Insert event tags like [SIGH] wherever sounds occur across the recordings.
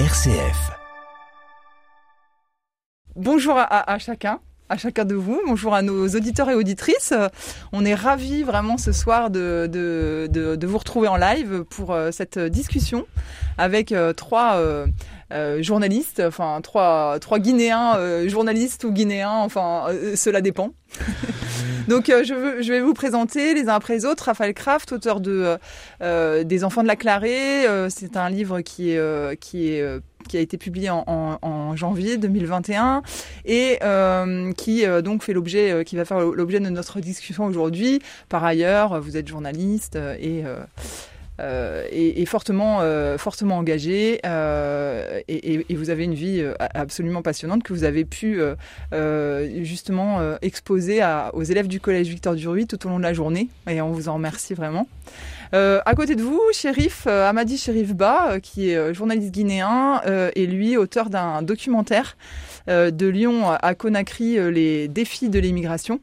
RCF. Bonjour à, chacun à chacun de vous. Bonjour à nos auditeurs et auditrices. On est ravis vraiment ce soir de, de, de, vous retrouver en live pour euh, cette discussion avec euh, trois euh, euh, journalistes, enfin trois, trois Guinéens, euh, journalistes ou Guinéens, enfin euh, cela dépend. [LAUGHS] Donc je, veux, je vais vous présenter les uns après les autres. Raphaël Kraft, auteur de Des Enfants de la Clarée. C'est un livre qui a été publié en, janvier 2021 et euh, qui euh, donc qui va faire l'objet de notre discussion aujourd'hui. Par ailleurs, vous êtes journaliste et euh, fortement, euh, fortement engagé euh, et, et, vous avez une vie absolument passionnante que vous avez pu justement exposer à, aux élèves du collège Victor Duruy tout au long de la journée et on vous en remercie vraiment. Euh, à côté de vous, Shérif euh, Amadi Shérif Ba, euh, qui est journaliste guinéen, et lui auteur d'un documentaire de Lyon à Conakry, les défis de l'immigration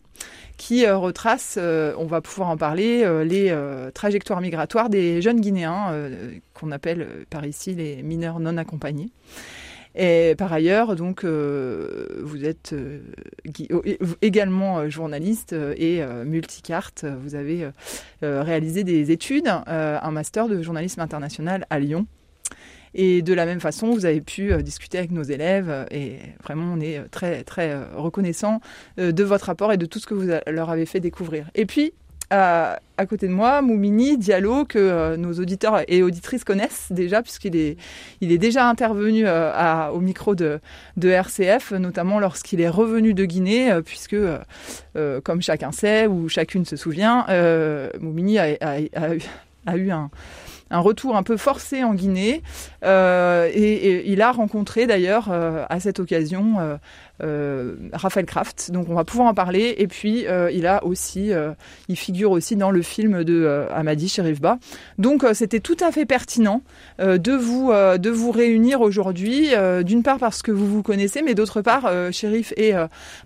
qui retrace, on va pouvoir en parler, les trajectoires migratoires des jeunes Guinéens, qu'on appelle par ici les mineurs non accompagnés. Et par ailleurs, donc, euh, vous êtes euh, également euh, journaliste et multicarte. Vous avez réalisé des études, un master de journalisme international à Lyon. Et de la même façon, vous avez pu discuter avec nos élèves et vraiment, on est très, très reconnaissant de votre rapport et de tout ce que vous leur avez fait découvrir. Et puis, à, côté de moi, Moumini Diallo, que euh, nos auditeurs et auditrices connaissent déjà, puisqu'il est, il est déjà intervenu euh, au micro de, RCF, notamment lorsqu'il est revenu de Guinée, euh, puisque, euh, comme chacun sait ou chacune se souvient, Moumini a, eu un un retour un peu forcé en Guinée. Euh, et, il a rencontré d'ailleurs euh, à cette occasion euh, Raphaël Kraft. Donc on va pouvoir en parler. Et puis il a aussi, il figure aussi dans le film de Amadi Sherifba. Donc c'était tout à fait pertinent de vous de vous réunir aujourd'hui. D'une part parce que vous vous connaissez, mais d'autre part, Shérif et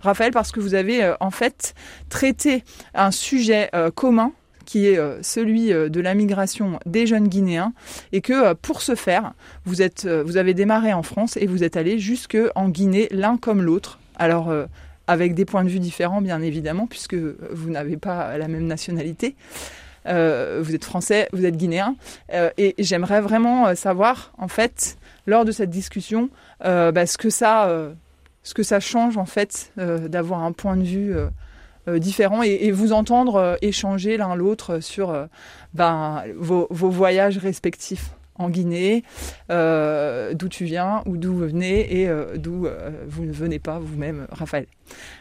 Raphaël parce que vous avez en fait traité un sujet commun qui est euh, celui euh, de la migration des jeunes Guinéens, et que euh, pour ce faire, vous, êtes, vous avez démarré en France et vous êtes allé jusque en Guinée, l'un comme l'autre. Alors, avec des points de vue différents, bien évidemment, puisque vous n'avez pas la même nationalité. Vous êtes français, vous êtes guinéen, et j'aimerais vraiment savoir, en fait, lors de cette discussion, bah, ce que ça, ce que ça change en fait d'avoir un point de vue différents et, et, vous entendre euh, échanger l'un l'autre sur euh, ben, vos, vos, voyages respectifs en Guinée, euh, d'où tu viens ou d'où vous venez et euh, d'où euh, vous ne venez pas vous-même, Raphaël.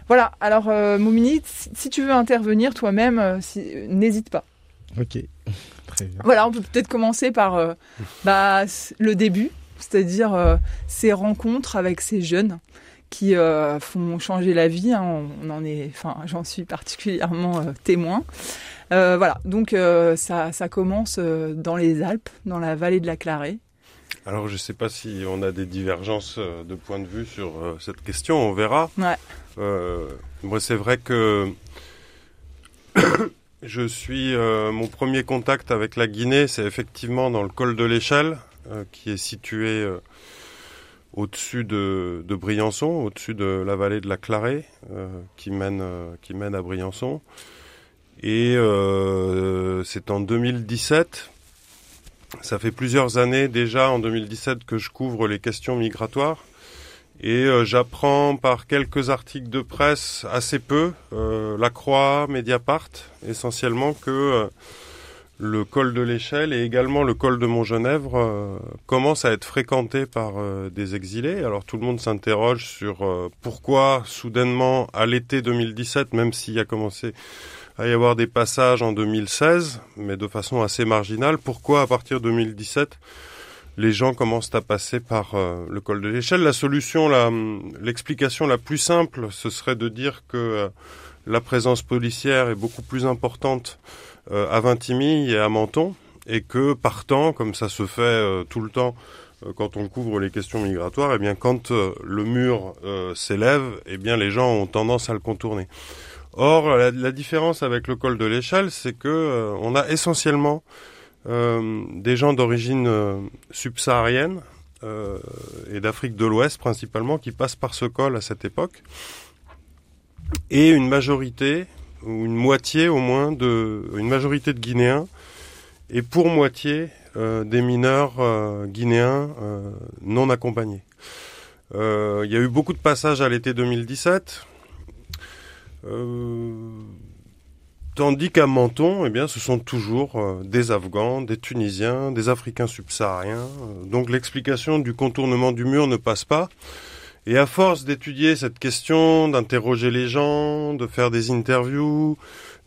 Voilà, alors Moumini, si, si, tu veux intervenir toi-même, si, n'hésite pas. Ok, [LAUGHS] très bien. Voilà, on peut peut-être commencer par bah, le début, c'est-à-dire ces rencontres avec ces jeunes qui euh, font changer la vie. Hein. On en est, enfin, j'en suis particulièrement euh, témoin. Euh, voilà, donc ça, ça, commence dans les Alpes, dans la vallée de la Clarée. Alors, je ne sais pas si on a des divergences de point de vue sur cette question, on verra. Ouais. moi, c'est vrai que [COUGHS] je suis mon premier contact avec la Guinée, c'est effectivement dans le col de l'Échelle, qui est situé au-dessus de, de, Briançon, au-dessus de la vallée de la Clarée, euh, qui, mène, euh, qui mène à Briançon. Et euh, c'est en 2017, ça fait plusieurs années déjà en 2017 que je couvre les questions migratoires. Et euh, j'apprends par quelques articles de presse assez peu, euh, La Croix, Mediapart, essentiellement que le col de l'Échelle et également le col de Montgenèvre euh, commencent à être fréquentés par euh, des exilés. Alors tout le monde s'interroge sur euh, pourquoi soudainement à l'été 2017, même s'il y a commencé à y avoir des passages en 2016, mais de façon assez marginale, pourquoi à partir de 2017 les gens commencent à passer par euh, le col de l'Échelle? La solution, l'explication la, la, plus simple, ce serait de dire que la présence policière est beaucoup plus importante euh, à Vintimille et à Menton, et que partant, comme ça se fait euh, tout le temps euh, quand on couvre les questions migratoires, eh bien quand le mur s'élève, eh bien les gens ont tendance à le contourner. Or, la, la différence avec le col de l'échelle, c'est que on a essentiellement des gens d'origine subsaharienne, et d'Afrique de l'Ouest principalement qui passent par ce col à cette époque, et une majorité ou une moitié au moins de une majorité de Guinéens et pour moitié des mineurs guinéens non accompagnés. il y a eu beaucoup de passages à l'été 2017. Tandis qu'à Menton, eh bien, ce sont toujours euh, des Afghans, des Tunisiens, des Africains subsahariens. Euh, donc l'explication du contournement du mur ne passe pas. Et à force d'étudier cette question, d'interroger les gens, de faire des interviews,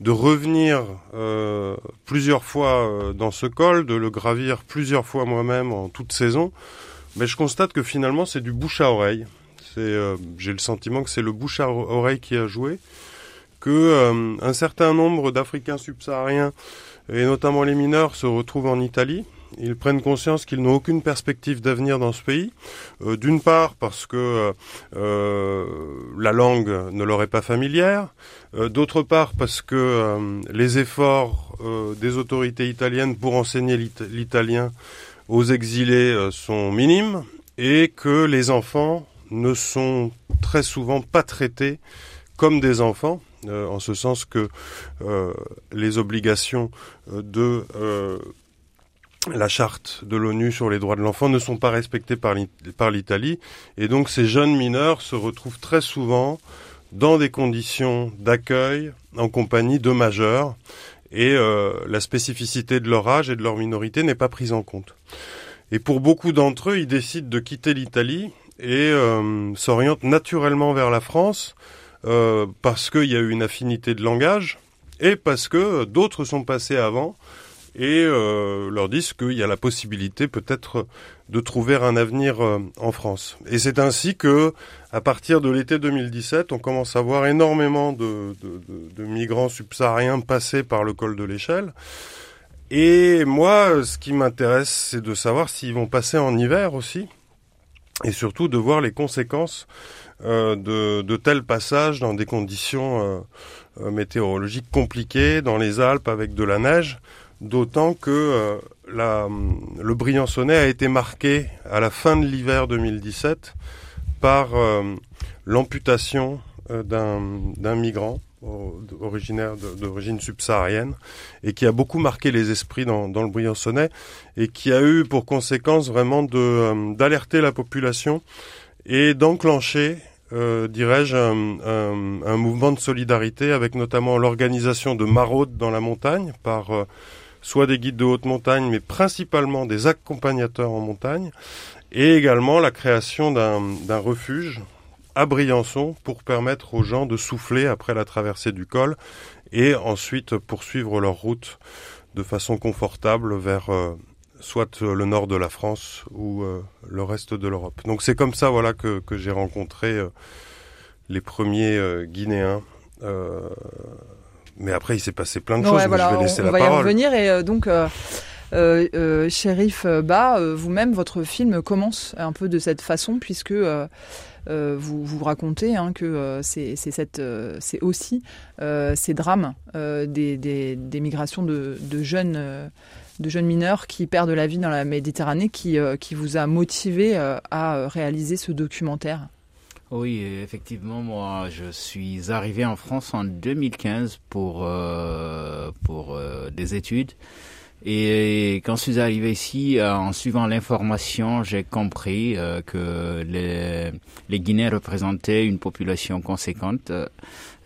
de revenir euh, plusieurs fois dans ce col, de le gravir plusieurs fois moi-même en toute saison, mais je constate que finalement c'est du bouche à oreille. C'est, j'ai le sentiment que c'est le bouche à oreille qui a joué que euh, un certain nombre d'Africains subsahariens, et notamment les mineurs, se retrouvent en Italie. Ils prennent conscience qu'ils n'ont aucune perspective d'avenir dans ce pays. Euh, d'une part parce que euh, la langue ne leur est pas familière. D'autre part parce que les efforts des autorités italiennes pour enseigner l'italien aux exilés sont minimes et que les enfants ne sont très souvent pas traités comme des enfants euh, en ce sens que euh, les obligations euh, de la charte de l'ONU sur les droits de l'enfant ne sont pas respectées par l'Italie. Et donc ces jeunes mineurs se retrouvent très souvent dans des conditions d'accueil en compagnie de majeurs. Et la spécificité de leur âge et de leur minorité n'est pas prise en compte. Et pour beaucoup d'entre eux, ils décident de quitter l'Italie et s'orientent naturellement vers la France euh, parce qu'il y a eu une affinité de langage et parce que d'autres sont passés avant et euh, leur disent qu'il y a la possibilité peut-être de trouver un avenir euh, en France. Et c'est ainsi que, à partir de l'été 2017, on commence à voir énormément de, de, de, migrants subsahariens passer par le col de l'échelle. Et moi, ce qui m'intéresse, c'est de savoir s'ils vont passer en hiver aussi, et surtout de voir les conséquences euh, de, de, tels passages dans des conditions euh, euh, météorologiques compliquées, dans les Alpes avec de la neige, d'autant que la, le Briançonnais a été marqué à la fin de l'hiver 2017 par l'amputation d'un migrant originaire d'origine subsaharienne et qui a beaucoup marqué les esprits dans, dans, le Briançonnais et qui a eu pour conséquence vraiment d'alerter la population et d'enclencher, euh, dirais-je, un, mouvement de solidarité avec notamment l'organisation de maraudes dans la montagne par euh, soit des guides de haute montagne, mais principalement des accompagnateurs en montagne, et également la création d'un refuge à Briançon pour permettre aux gens de souffler après la traversée du col et ensuite poursuivre leur route de façon confortable vers euh, soit le nord de la France ou euh, le reste de l'Europe. Donc c'est comme ça que j'ai rencontré euh, les premiers Guinéens. Mais après il s'est passé plein de choses. je vais laisser on, la va parole. y revenir et donc. Euh, Shérif Ba, vous-même, votre film commence un peu de cette façon puisque vous, vous racontez hein, que c'est c'est aussi ces drames des, des, des, migrations de, de jeunes de jeunes mineurs qui perdent la vie dans la Méditerranée qui, euh, qui vous a motivé euh, à euh, réaliser ce documentaire oui, effectivement, moi, je suis arrivé en France en 2015 pour pour des études. Et quand je suis arrivé ici, en suivant l'information, j'ai compris que les, les Guinéens représentaient une population conséquente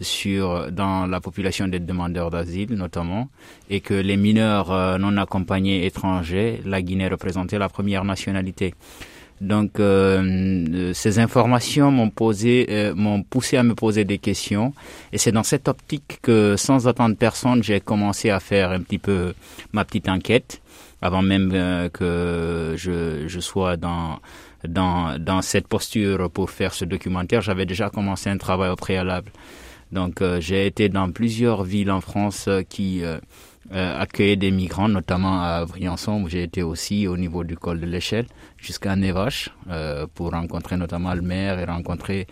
sur dans la population des demandeurs d'asile notamment et que les mineurs euh, non accompagnés étrangers, la Guinée représentait la première nationalité. Donc euh, ces informations m'ont posé, euh, m'ont poussé à me poser des questions, et c'est dans cette optique que, sans attendre personne, j'ai commencé à faire un petit peu ma petite enquête, avant même que je, je sois dans dans dans cette posture pour faire ce documentaire. J'avais déjà commencé un travail au préalable. Donc euh, j'ai été dans plusieurs villes en France euh, qui euh, accueillaient des migrants, notamment à Briançon où j'ai été aussi au niveau du col de l'échelle jusqu'à Nevache pour rencontrer notamment le maire et rencontrer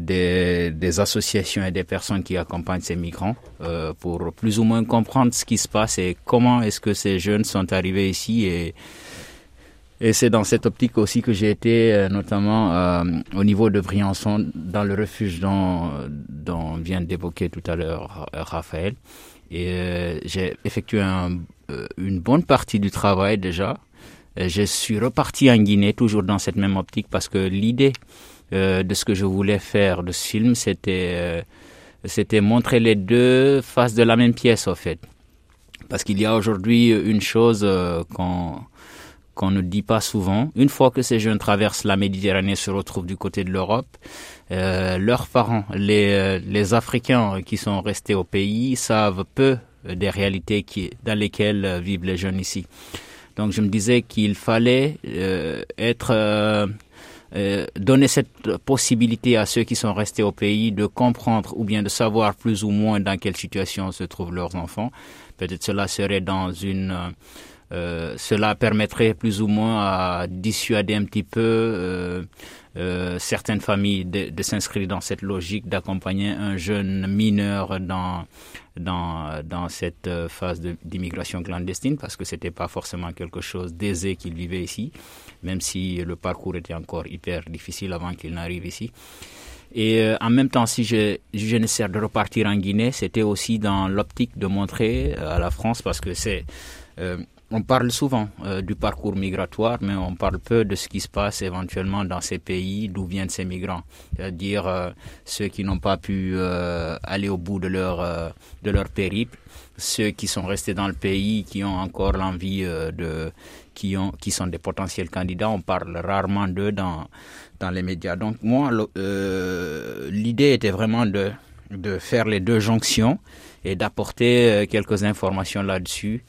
des, des, associations et des personnes qui accompagnent ces migrants euh, pour plus ou moins comprendre ce qui se passe et comment est-ce que ces jeunes sont arrivés ici et Et c'est dans cette optique aussi que j'ai été, euh, notamment euh, au niveau de Briançon, dans le refuge dont, dont vient d'évoquer tout à l'heure Raphaël. Et euh, j'ai effectué un, une bonne partie du travail déjà. je suis reparti en Guinée, toujours dans cette même optique, parce que l'idée de ce que je voulais faire de ce film, c'était c'était montrer les deux faces de la même pièce, en fait. Parce qu'il y a aujourd'hui une chose qu'on qu'on ne dit pas souvent. Une fois que ces jeunes traversent la Méditerranée, se retrouvent du côté de l'Europe, euh, leurs parents, les, euh, les Africains qui sont restés au pays, savent peu des réalités dans lesquelles euh, vivent les jeunes ici. Donc je me disais qu'il fallait être donner cette possibilité à ceux qui sont restés au pays de comprendre ou bien de savoir plus ou moins dans quelle situation se trouvent leurs enfants. Peut-être cela serait dans une euh, cela permettrait plus ou moins à dissuader un petit peu euh, euh, certaines familles de, s'inscrire dans cette logique d'accompagner un jeune mineur dans dans dans cette phase d'immigration clandestine parce que c'était pas forcément quelque chose d'aisé qu'il vivait ici, même si le parcours était encore hyper difficile avant qu'il n'arrive ici. Et en même temps, si je, je nécessaire de repartir en Guinée, c'était aussi dans l'optique de montrer à la France, parce que c'est on parle souvent euh, du parcours migratoire, mais on parle peu de ce qui se passe éventuellement dans ces pays d'où viennent ces migrants, c'est-à-dire euh, ceux qui n'ont pas pu euh, aller au bout de leur de leur périple, ceux qui sont restés dans le pays, qui ont encore l'envie de, qui ont, qui sont des potentiels candidats. On parle rarement d'eux dans les médias. Donc moi, l'idée était vraiment de faire les deux jonctions et d'apporter quelques informations là-dessus.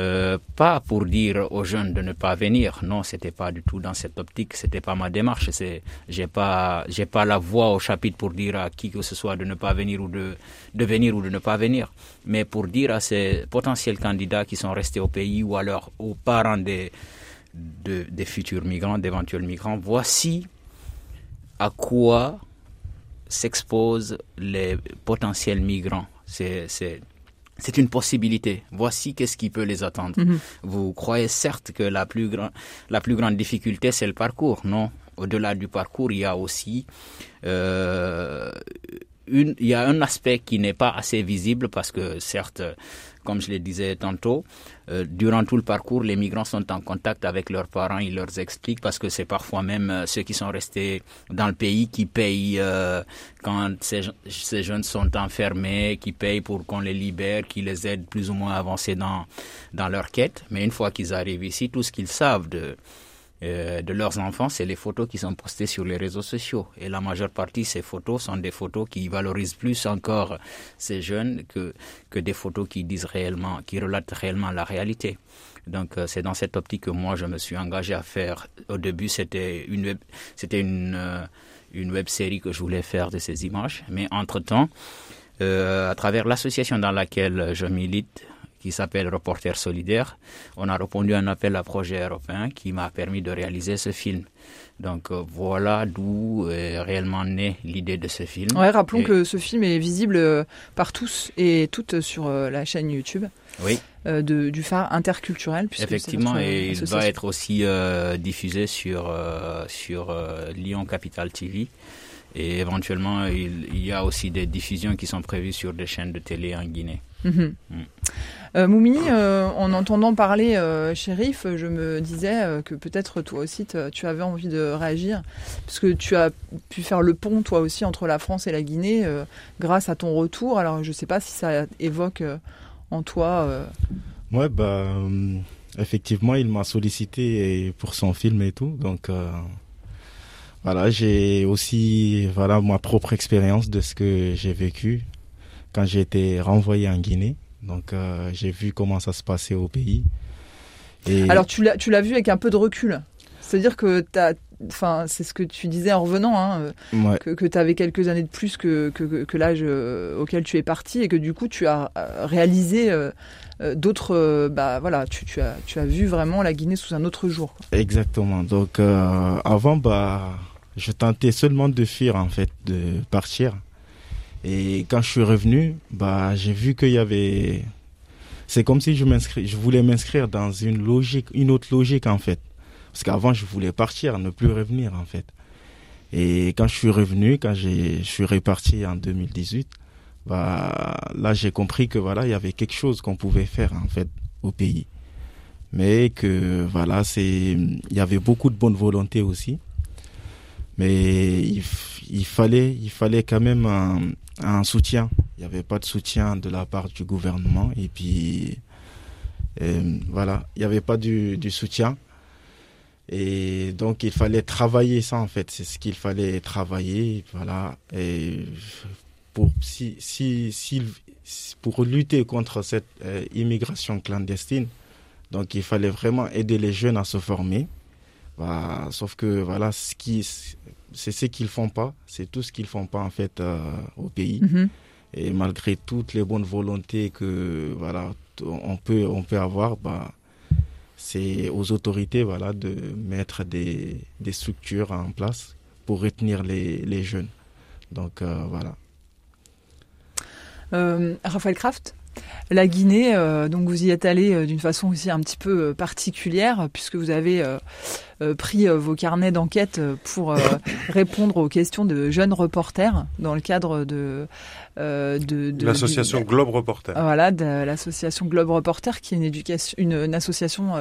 Euh, pas pour dire aux jeunes de ne pas venir. Non, c'était pas du tout dans cette optique. C'était pas ma démarche. C'est, j'ai pas, j'ai pas la voix au chapitre pour dire à qui que ce soit de ne pas venir ou de, de venir ou de ne pas venir. Mais pour dire à ces potentiels candidats qui sont restés au pays ou alors aux parents des, des futurs migrants, d'éventuels migrants, voici à quoi s'exposent les potentiels migrants. C'est, c'est, c'est une possibilité. Voici qu'est-ce qui peut les attendre. Mhm. Vous croyez certes que la plus, grand, la plus grande difficulté, c'est le parcours. Non? Au-delà du parcours, il y a aussi euh, une, il y a un aspect qui n'est pas assez visible parce que certes, comme je le disais tantôt, euh, durant tout le parcours, les migrants sont en contact avec leurs parents, ils leur expliquent parce que c'est parfois même euh, ceux qui sont restés dans le pays qui payent euh, quand ces, jeunes sont enfermés, qui payent pour qu'on les libère, qui les aident plus ou moins à avancer dans, dans leur quête. Mais une fois qu'ils arrivent ici, tout ce qu'ils savent de euh, de leurs enfants, c'est les photos qui sont postées sur les réseaux sociaux. Et la majeure partie de ces photos sont des photos qui valorisent plus encore ces jeunes que, que des photos qui disent réellement, qui relatent réellement la réalité. Donc euh, c'est dans cette optique que moi je me suis engagé à faire. Au début c'était une c'était une euh, une web série que je voulais faire de ces images, mais entre temps, à travers l'association dans laquelle je milite, qui s'appelle Reporter Solidaire. On a répondu à un appel à projet européen qui m'a permis de réaliser ce film. Donc euh, voilà d'où est réellement née l'idée de ce film. Ouais, rappelons que ce film est visible euh, par tous et toutes sur euh, la chaîne YouTube. Oui. De, du phare interculturel. Effectivement, et il va être aussi diffusé sur, sur Lyon Capital TV. Et éventuellement, il, y a aussi des diffusions qui sont prévues sur des chaînes de télé en Guinée. Mhm. Mm. Euh, Moumi, euh, en entendant parler euh, shérif, je me disais euh, que peut-être toi aussi tu avais envie de réagir, parce que tu as pu faire le pont toi aussi entre la France et la Guinée grâce à ton retour. Alors je ne sais pas si ça évoque en toi. Ouais, bah effectivement, il m'a sollicité pour son film et tout, donc. Voilà, j'ai aussi voilà ma propre expérience de ce que j'ai vécu quand j'ai été renvoyé en Guinée. Donc euh, j'ai vu comment ça se passait au pays. Et... Alors tu l'as tu l'as vu avec un peu de recul. C'est-à-dire que enfin c'est ce que tu disais en revenant, hein, euh, que, que tu avais quelques années de plus que, que, que l'âge euh, auquel tu es parti et que du coup tu as réalisé d'autres, bah voilà, tu, tu, as tu as vu vraiment la Guinée sous un autre jour. Exactement. Donc avant bah je tentais seulement de fuir en fait, de partir. Et quand je suis revenu, bah, j'ai vu qu'il y avait, c'est comme si je voulais m'inscrire dans une logique, une autre logique en fait. Parce qu'avant, je voulais partir, ne plus revenir, en fait. Et quand je suis revenu, quand je suis reparti en 2018, bah, là, j'ai compris que voilà, il y avait quelque chose qu'on pouvait faire, en fait, au pays. Mais que, voilà, c'est, il y avait beaucoup de bonne volonté aussi. Mais il, fallait, il fallait quand même un, soutien. Il n'y avait pas de soutien de la part du gouvernement. Et puis, euh, voilà, il n'y avait pas du, du, soutien. Et donc, il fallait travailler ça, en fait. C'est ce qu'il fallait travailler. Voilà. Et pour, si, si, si, pour lutter contre cette euh, immigration clandestine, donc il fallait vraiment aider les jeunes à se former. Bah, sauf que, voilà, ce qui, c'est ce qu'ils font pas. C'est tout ce qu'ils font pas, en fait, euh, au pays. Mm -hmm. Et malgré toutes les bonnes volontés que, voilà, on peut, on peut avoir, bah, c'est aux autorités voilà, de mettre des, des, structures en place pour retenir les, les jeunes. Donc euh, voilà. Euh, Raphaël Kraft? La Guinée, euh, donc vous y êtes allé euh, d'une façon aussi un petit peu euh, particulière, puisque vous avez euh, pris vos carnets d'enquête pour [LAUGHS] répondre aux questions de jeunes reporters dans le cadre de, de, de l'association Globe Reporter. Voilà, de l'association Globe Reporter, qui est une, éducation, une, une association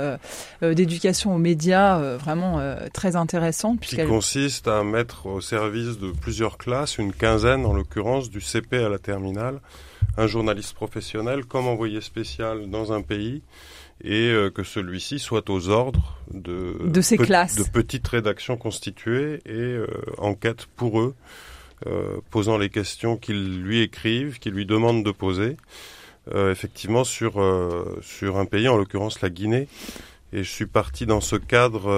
d'éducation aux médias vraiment très intéressante. Qui consiste à mettre au service de plusieurs classes, une quinzaine en l'occurrence, du CP à la terminale, un journaliste professionnel comme envoyé spécial dans un pays et euh, que celui-ci soit aux ordres de, de ces classes, de petites rédactions constituées et euh, enquête pour eux, euh, posant les questions qu'ils lui écrivent, qu'ils lui demandent de poser, euh, effectivement sur sur un pays, en l'occurrence la Guinée. Et je suis parti dans ce cadre,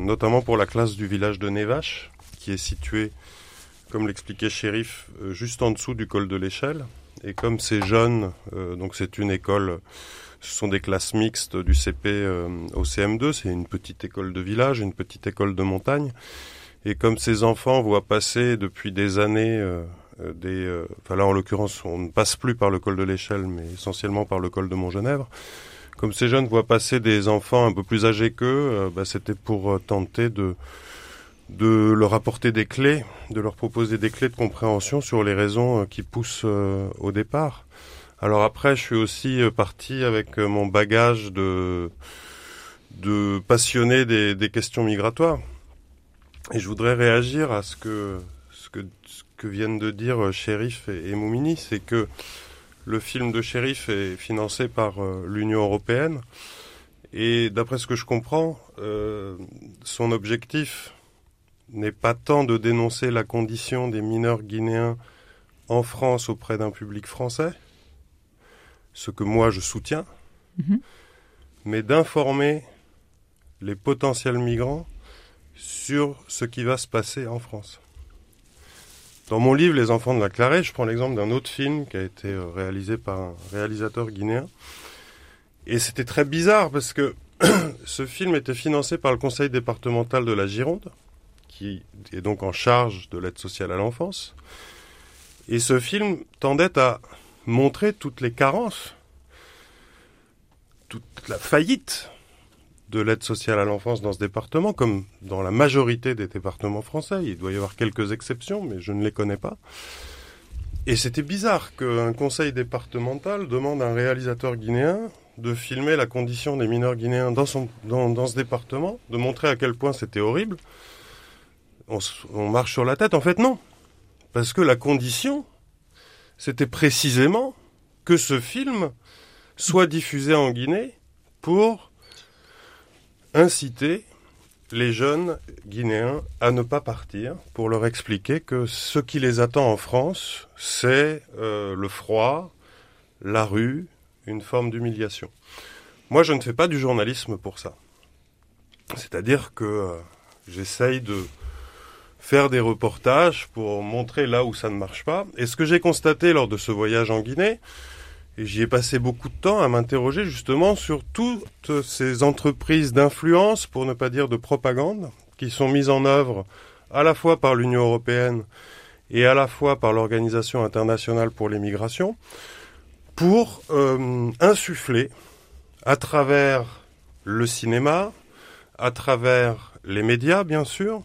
notamment pour la classe du village de Nevache, qui est situé, comme l'expliquait Shérif, juste en dessous du col de l'échelle, et comme c'est jeune, euh, donc c'est une école, ce sont des classes mixtes du CP euh, au CM2, c'est une petite école de village, une petite école de montagne. Et comme ces enfants voient passer depuis des années euh, des... Euh, enfin là en l'occurrence on ne passe plus par le col de l'échelle mais essentiellement par le col de Montgenèvre. Comme ces jeunes voient passer des enfants un peu plus âgés qu'eux, bah, c'était pour tenter de de leur apporter des clés, de leur proposer des clés de compréhension sur les raisons qui poussent euh, au départ. Alors après, je suis aussi parti avec mon bagage de, de passionné des, questions migratoires. Et je voudrais réagir à ce que, viennent de dire Shérif et, Moumini, c'est que le film de Shérif est financé par euh, l'Union européenne. Et d'après ce que je comprends, euh, son objectif, n'est pas tant de dénoncer la condition des mineurs guinéens en France auprès d'un public français, ce que moi je soutiens, -hmm. mais d'informer les potentiels migrants sur ce qui va se passer en France. Dans mon livre Les enfants de la Clarée, je prends l'exemple d'un autre film qui a été réalisé par un réalisateur guinéen. Et c'était très bizarre parce que [CLEARS THROAT] ce film était financé par le conseil départemental de la Gironde, qui est donc en charge de l'aide sociale à l'enfance. Et ce film tendait à montrer toutes les carences, toute la faillite de l'aide sociale à l'enfance dans ce département, comme dans la majorité des départements français. Il doit y avoir quelques exceptions, mais je ne les connais pas. Et c'était bizarre qu'un conseil départemental demande à un réalisateur guinéen de filmer la condition des mineurs guinéens dans, dans ce département, de montrer à quel point c'était horrible, on, marche sur la tête. En fait, non. Parce que la condition, c'était précisément que ce film soit diffusé en Guinée pour inciter les jeunes guinéens à ne pas partir, pour leur expliquer que ce qui les attend en France, c'est euh, le froid, la rue, une forme d'humiliation. Moi, je ne fais pas du journalisme pour ça. C'est-à-dire que euh, j'essaye de faire des reportages pour montrer là où ça ne marche pas. Et ce que j'ai constaté lors de ce voyage en Guinée, et j'y ai passé beaucoup de temps à m'interroger justement sur toutes ces entreprises d'influence, pour ne pas dire de propagande, qui sont mises en œuvre à la fois par l'Union européenne et à la fois par l'Organisation internationale pour les migrations, pour euh, insuffler à travers le cinéma, à travers les médias, bien sûr,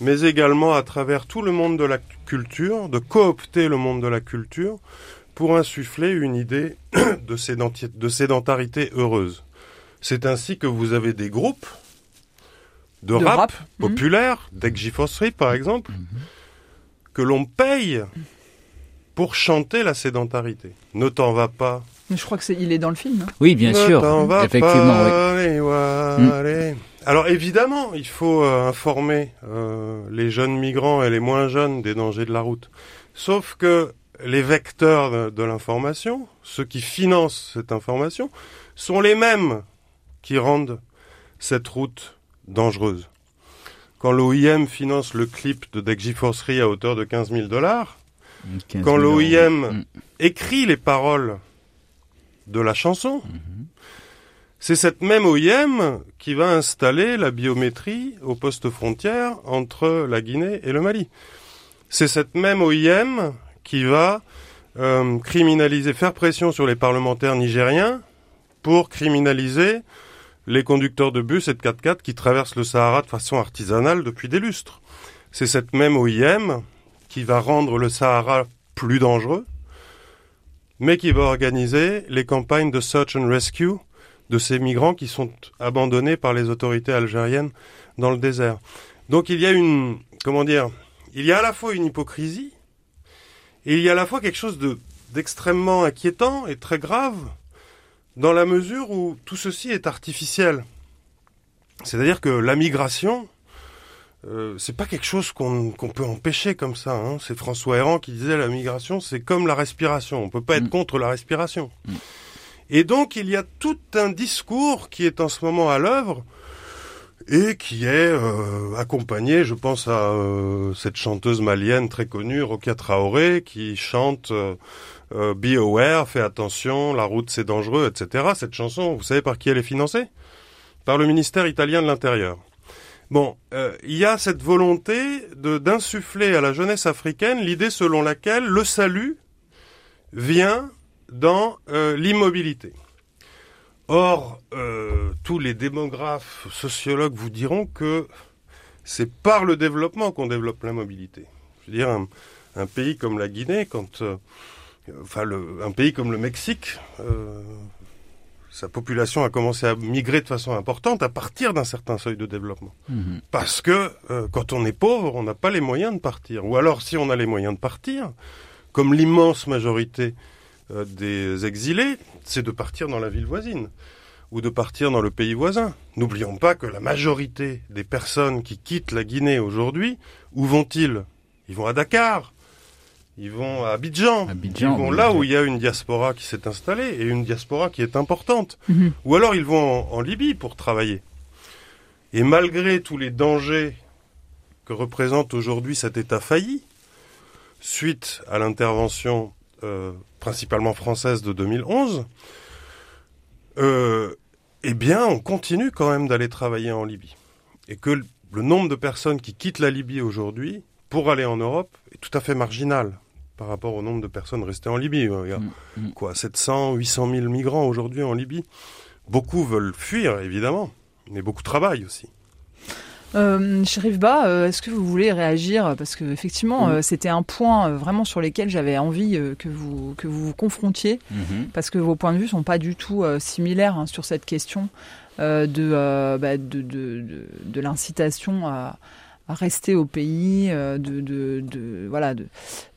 mais également à travers tout le monde de la culture, de coopter le monde de la culture pour insuffler une idée [CLEARS THROAT] de, sédentarité heureuse. C'est ainsi que vous avez des groupes de, rap, mhm. populaires, mmh. par exemple, mhm. que l'on paye pour chanter la sédentarité. Ne t'en va pas. Mais je crois que c'est, il est dans le film. Hein. oui, bien sûr. Effectivement. Mm. Alors évidemment, il faut euh, informer euh, les jeunes migrants et les moins jeunes des dangers de la route. Sauf que les vecteurs de, l'information, ceux qui financent cette information, sont les mêmes qui rendent cette route dangereuse. Quand l'OIM finance le clip de Degji à hauteur de 15 000 dollars, quand l'OIM mm. écrit les paroles de la chanson, mm-hmm. C'est cette même OIM qui va installer la biométrie au poste frontière entre la Guinée et le Mali. C'est cette même OIM qui va euh, criminaliser, faire pression sur les parlementaires nigériens pour criminaliser les conducteurs de bus et de 4x4 qui traversent le Sahara de façon artisanale depuis des lustres. C'est cette même OIM qui va rendre le Sahara plus dangereux, mais qui va organiser les campagnes de search and rescue de ces migrants qui sont abandonnés par les autorités algériennes dans le désert. Donc il y a une, comment dire, il y a à la fois une hypocrisie et il y a à la fois quelque chose de d'extrêmement inquiétant et très grave dans la mesure où tout ceci est artificiel. C'est-à-dire que la migration, euh, c'est pas quelque chose qu'on peut empêcher comme ça. Hein. C'est François Héran qui disait la migration, c'est comme la respiration. On peut pas être mm. contre la respiration. Mm. Et donc il y a tout un discours qui est en ce moment à l'œuvre et qui est euh, accompagné, je pense à euh, cette chanteuse malienne très connue, Rokia Traoré, qui chante euh, Be aware, fais attention, la route c'est dangereux, etc. Cette chanson, vous savez par qui elle est financée? Par le ministère italien de l'Intérieur. Bon, il y a cette volonté d'insuffler à la jeunesse africaine l'idée selon laquelle le salut vient dans l'immobilité. Or, euh, tous les démographes, sociologues vous diront que c'est par le développement qu'on développe la mobilité. Je veux dire, un, pays comme la Guinée, quand, euh, enfin, un pays comme le Mexique, euh, sa population a commencé à migrer de façon importante à partir d'un certain seuil de développement. Mhm. Parce que quand on est pauvre, on n'a pas les moyens de partir. Ou alors, si on a les moyens de partir, comme l'immense majorité euh, des exilés, c'est de partir dans la ville voisine ou de partir dans le pays voisin. N'oublions pas que la majorité des personnes qui quittent la Guinée aujourd'hui, où vont-ils? Ils vont à Dakar, ils vont à Abidjan, ils vont là où il y a une diaspora qui s'est installée et une diaspora qui est importante. Mhm. Ou alors ils vont en Libye pour travailler. Et malgré tous les dangers que représente aujourd'hui cet État failli, suite à l'intervention euh, principalement française de 2011, euh, eh bien, on continue quand même d'aller travailler en Libye. Et que le nombre de personnes qui quittent la Libye aujourd'hui pour aller en Europe est tout à fait marginal par rapport au nombre de personnes restées en Libye. Il y a mm, mm. quoi, 700, 800 000 migrants aujourd'hui en Libye. Beaucoup veulent fuir, évidemment, mais beaucoup travaillent aussi. Euh, Ba, euh, est-ce que vous voulez réagir? Parce que effectivement, euh, c'était un point euh, vraiment sur lequel j'avais envie que vous que vous vous confrontiez, mhm. parce que vos points de vue sont pas du tout similaires hein, sur cette question bah, de, de, de, de, l'incitation à, à, rester au pays, de, de, voilà, de,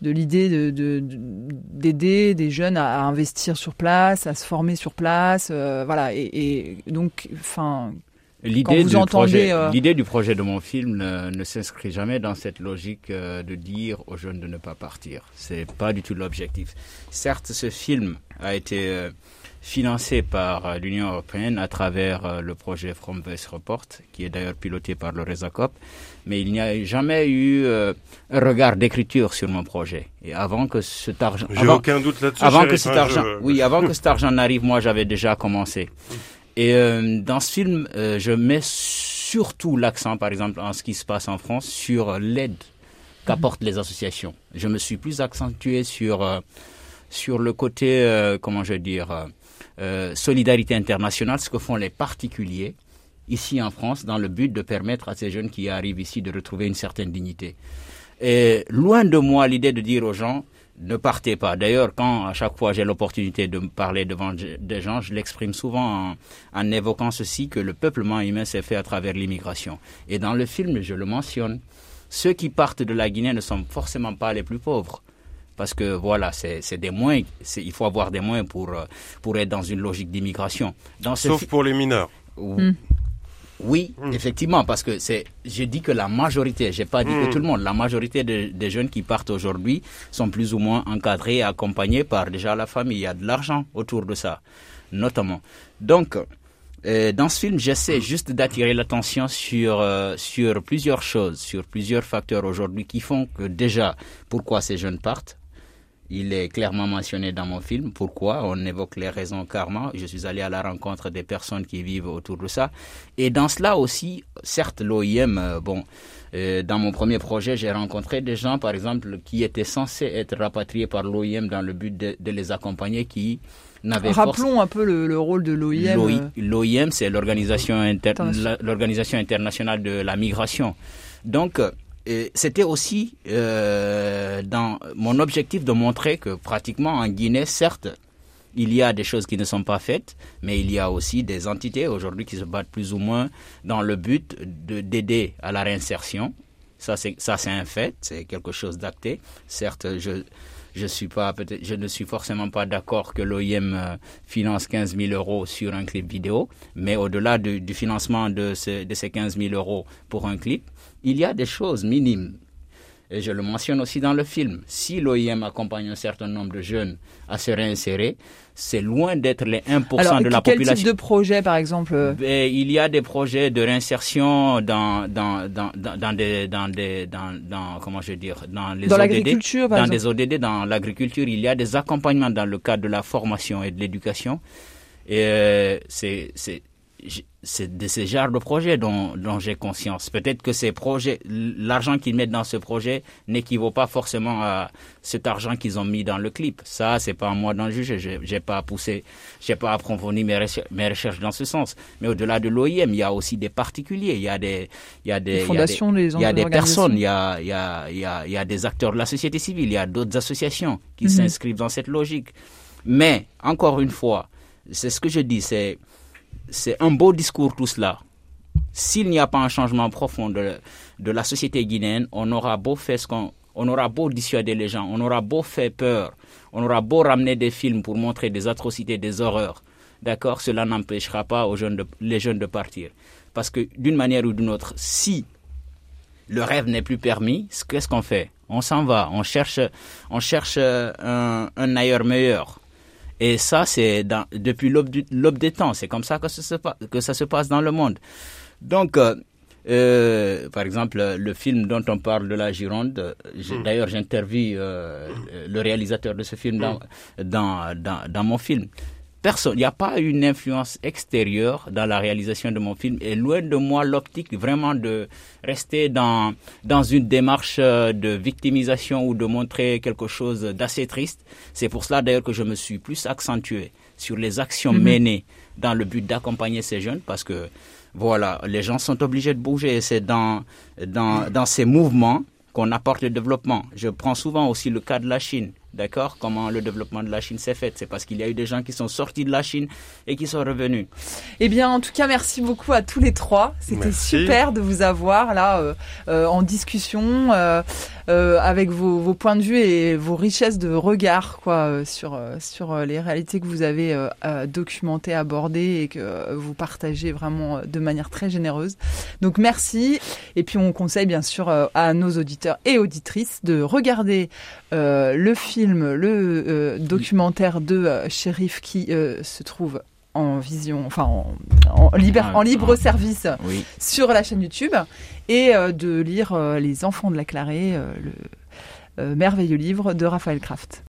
de l'idée de, d'aider des jeunes à, investir sur place, à se former sur place, voilà, et, et donc, enfin, L'idée du, projet, euh, l'idée du projet de mon film ne, s'inscrit jamais dans cette logique euh, de dire aux jeunes de ne pas partir. C'est pas du tout l'objectif. Certes, ce film a été euh, financé par l'Union européenne à travers le projet From Voice Report, qui est d'ailleurs piloté par le Resacop, mais il n'y a jamais eu un regard d'écriture sur mon projet. Et avant que cet argent, j'ai aucun doute là-dessus. Avant que cet argent, oui, avant que cet argent n'arrive, moi, j'avais déjà commencé. Et euh, dans ce film, euh, je mets surtout l'accent, par exemple, en ce qui se passe en France, sur l'aide qu'apportent les associations. Je me suis plus accentué sur euh, sur le côté, comment je veux dire, solidarité internationale, ce que font les particuliers ici en France dans le but de permettre à ces jeunes qui arrivent ici de retrouver une certaine dignité. Et loin de moi l'idée de dire aux gens, ne partez pas. D'ailleurs, quand à chaque fois j'ai l'opportunité de me parler devant des gens, je l'exprime souvent en, en, évoquant ceci que le peuplement humain s'est fait à travers l'immigration. Et dans le film, je le mentionne. Ceux qui partent de la Guinée ne sont forcément pas les plus pauvres. Parce que voilà, c'est des moyens, il faut avoir des moyens pour, pour être dans une logique d'immigration. Sauf pour les mineurs. Oui, mmh. effectivement, parce que c'est, je dis que la majorité, j'ai pas dit que tout le monde, la majorité de, des jeunes qui partent aujourd'hui sont plus ou moins encadrés et accompagnés par déjà la famille. Il y a de l'argent autour de ça, notamment. Donc, euh, dans ce film, j'essaie juste d'attirer l'attention sur euh, sur plusieurs choses, sur plusieurs facteurs aujourd'hui qui font que déjà, pourquoi ces jeunes partent il est clairement mentionné dans mon film. Pourquoi On évoque les raisons karma? Je suis allé à la rencontre des personnes qui vivent autour de ça. Et dans cela aussi, certes, l'OIM, euh, bon, euh, dans mon premier projet, j'ai rencontré des gens, par exemple, qui étaient censés être rapatriés par l'OIM dans le but de, de, les accompagner, qui n'avaient Rappelons un peu le, le rôle de l'OIM. L'OIM, c'est l'organisation inter l'organisation internationale de la migration. Donc, c'était aussi euh, dans mon objectif de montrer que pratiquement en Guinée, certes, il y a des choses qui ne sont pas faites, mais il y a aussi des entités aujourd'hui qui se battent plus ou moins dans le but de d'aider à la réinsertion. Ça, c'est un fait, c'est quelque chose d'acté. Certes, je je suis pas je ne suis forcément pas d'accord que l'OIM euh, finance 15 000 euros sur un clip vidéo, mais au-delà du, du, financement de, de ces 15 000 euros pour un clip, il y a des choses minimes. Et je le mentionne aussi dans le film. Si l'OIM accompagne un certain nombre de jeunes à se réinsérer, c'est loin d'être les 1% Alors, de la quel population. Quel type de projet, par exemple ben, Il y a des projets de réinsertion dans dans dans dans des dans des dans, dans comment je veux dire dans les dans ODD, l'agriculture, dans des ODD, dans l'agriculture, il y a des accompagnements dans le cadre de la formation et de l'éducation. Et euh, c'est c'est de ces genres de projets dont, dont j'ai conscience. Peut-être que ces projets, l'argent qu'ils mettent dans ce projet n'équivaut pas forcément à cet argent qu'ils ont mis dans le clip. Ça, c'est pas à moi d'en juger. J'ai, pas poussé, j'ai pas approfondi mes, recherches, mes recherches dans ce sens. Mais au-delà de l'OIM, il y a aussi des particuliers. Il y a des, il y a des, fondations, il y a des, il y a des personnes, il y a, il y a, il y a, il y a des acteurs de la société civile, il y a d'autres associations qui mm-hmm. s'inscrivent dans cette logique. Mais encore une fois, c'est ce que je dis, c'est c'est un beau discours tout cela. S'il n'y a pas un changement profond de, la société guinéenne, on aura beau faire ce qu'on, on aura beau dissuader les gens, on aura beau faire peur, on aura beau ramener des films pour montrer des atrocités, des horreurs. D'accord, cela n'empêchera pas les jeunes de partir. Parce que d'une manière ou d'une autre, si le rêve n'est plus permis, qu'est-ce qu'on fait? On s'en va, on cherche, on cherche un, un ailleurs meilleur. Et ça, c'est depuis l'aube des temps. C'est comme ça que ça, se, que ça se passe dans le monde. Donc, euh, euh, par exemple, le film dont on parle de la Gironde, Mm. d'ailleurs, j'interviewe euh, le réalisateur de ce film dans, dans, dans, dans mon film. Personne, il n'y a pas une influence extérieure dans la réalisation de mon film. Et loin de moi l'optique vraiment de rester dans, dans une démarche de victimisation ou de montrer quelque chose d'assez triste. C'est pour cela d'ailleurs que je me suis plus accentué sur les actions Mhm. menées dans le but d'accompagner ces jeunes parce que voilà, les gens sont obligés de bouger. Et c'est dans, dans, dans ces mouvements qu'on apporte le développement. Je prends souvent aussi le cas de la Chine. D'accord Comment le développement de la Chine s'est fait? C'est parce qu'il y a eu des gens qui sont sortis de la Chine et qui sont revenus. Eh bien, en tout cas, merci beaucoup à tous les trois. C'était super de vous avoir là euh, euh, en discussion euh, avec vos, vos, points de vue et vos richesses de regard quoi sur sur les réalités que vous avez documentées, abordées et que vous partagez vraiment de manière très généreuse. Donc merci. Et puis on conseille bien sûr à nos auditeurs et auditrices de regarder le film le euh, documentaire de euh, Shérif qui euh, se trouve en vision, enfin en, en, libre, en libre service oui. sur la chaîne YouTube et de lire Les Enfants de la Clarée, le merveilleux livre de Raphaël Kraft.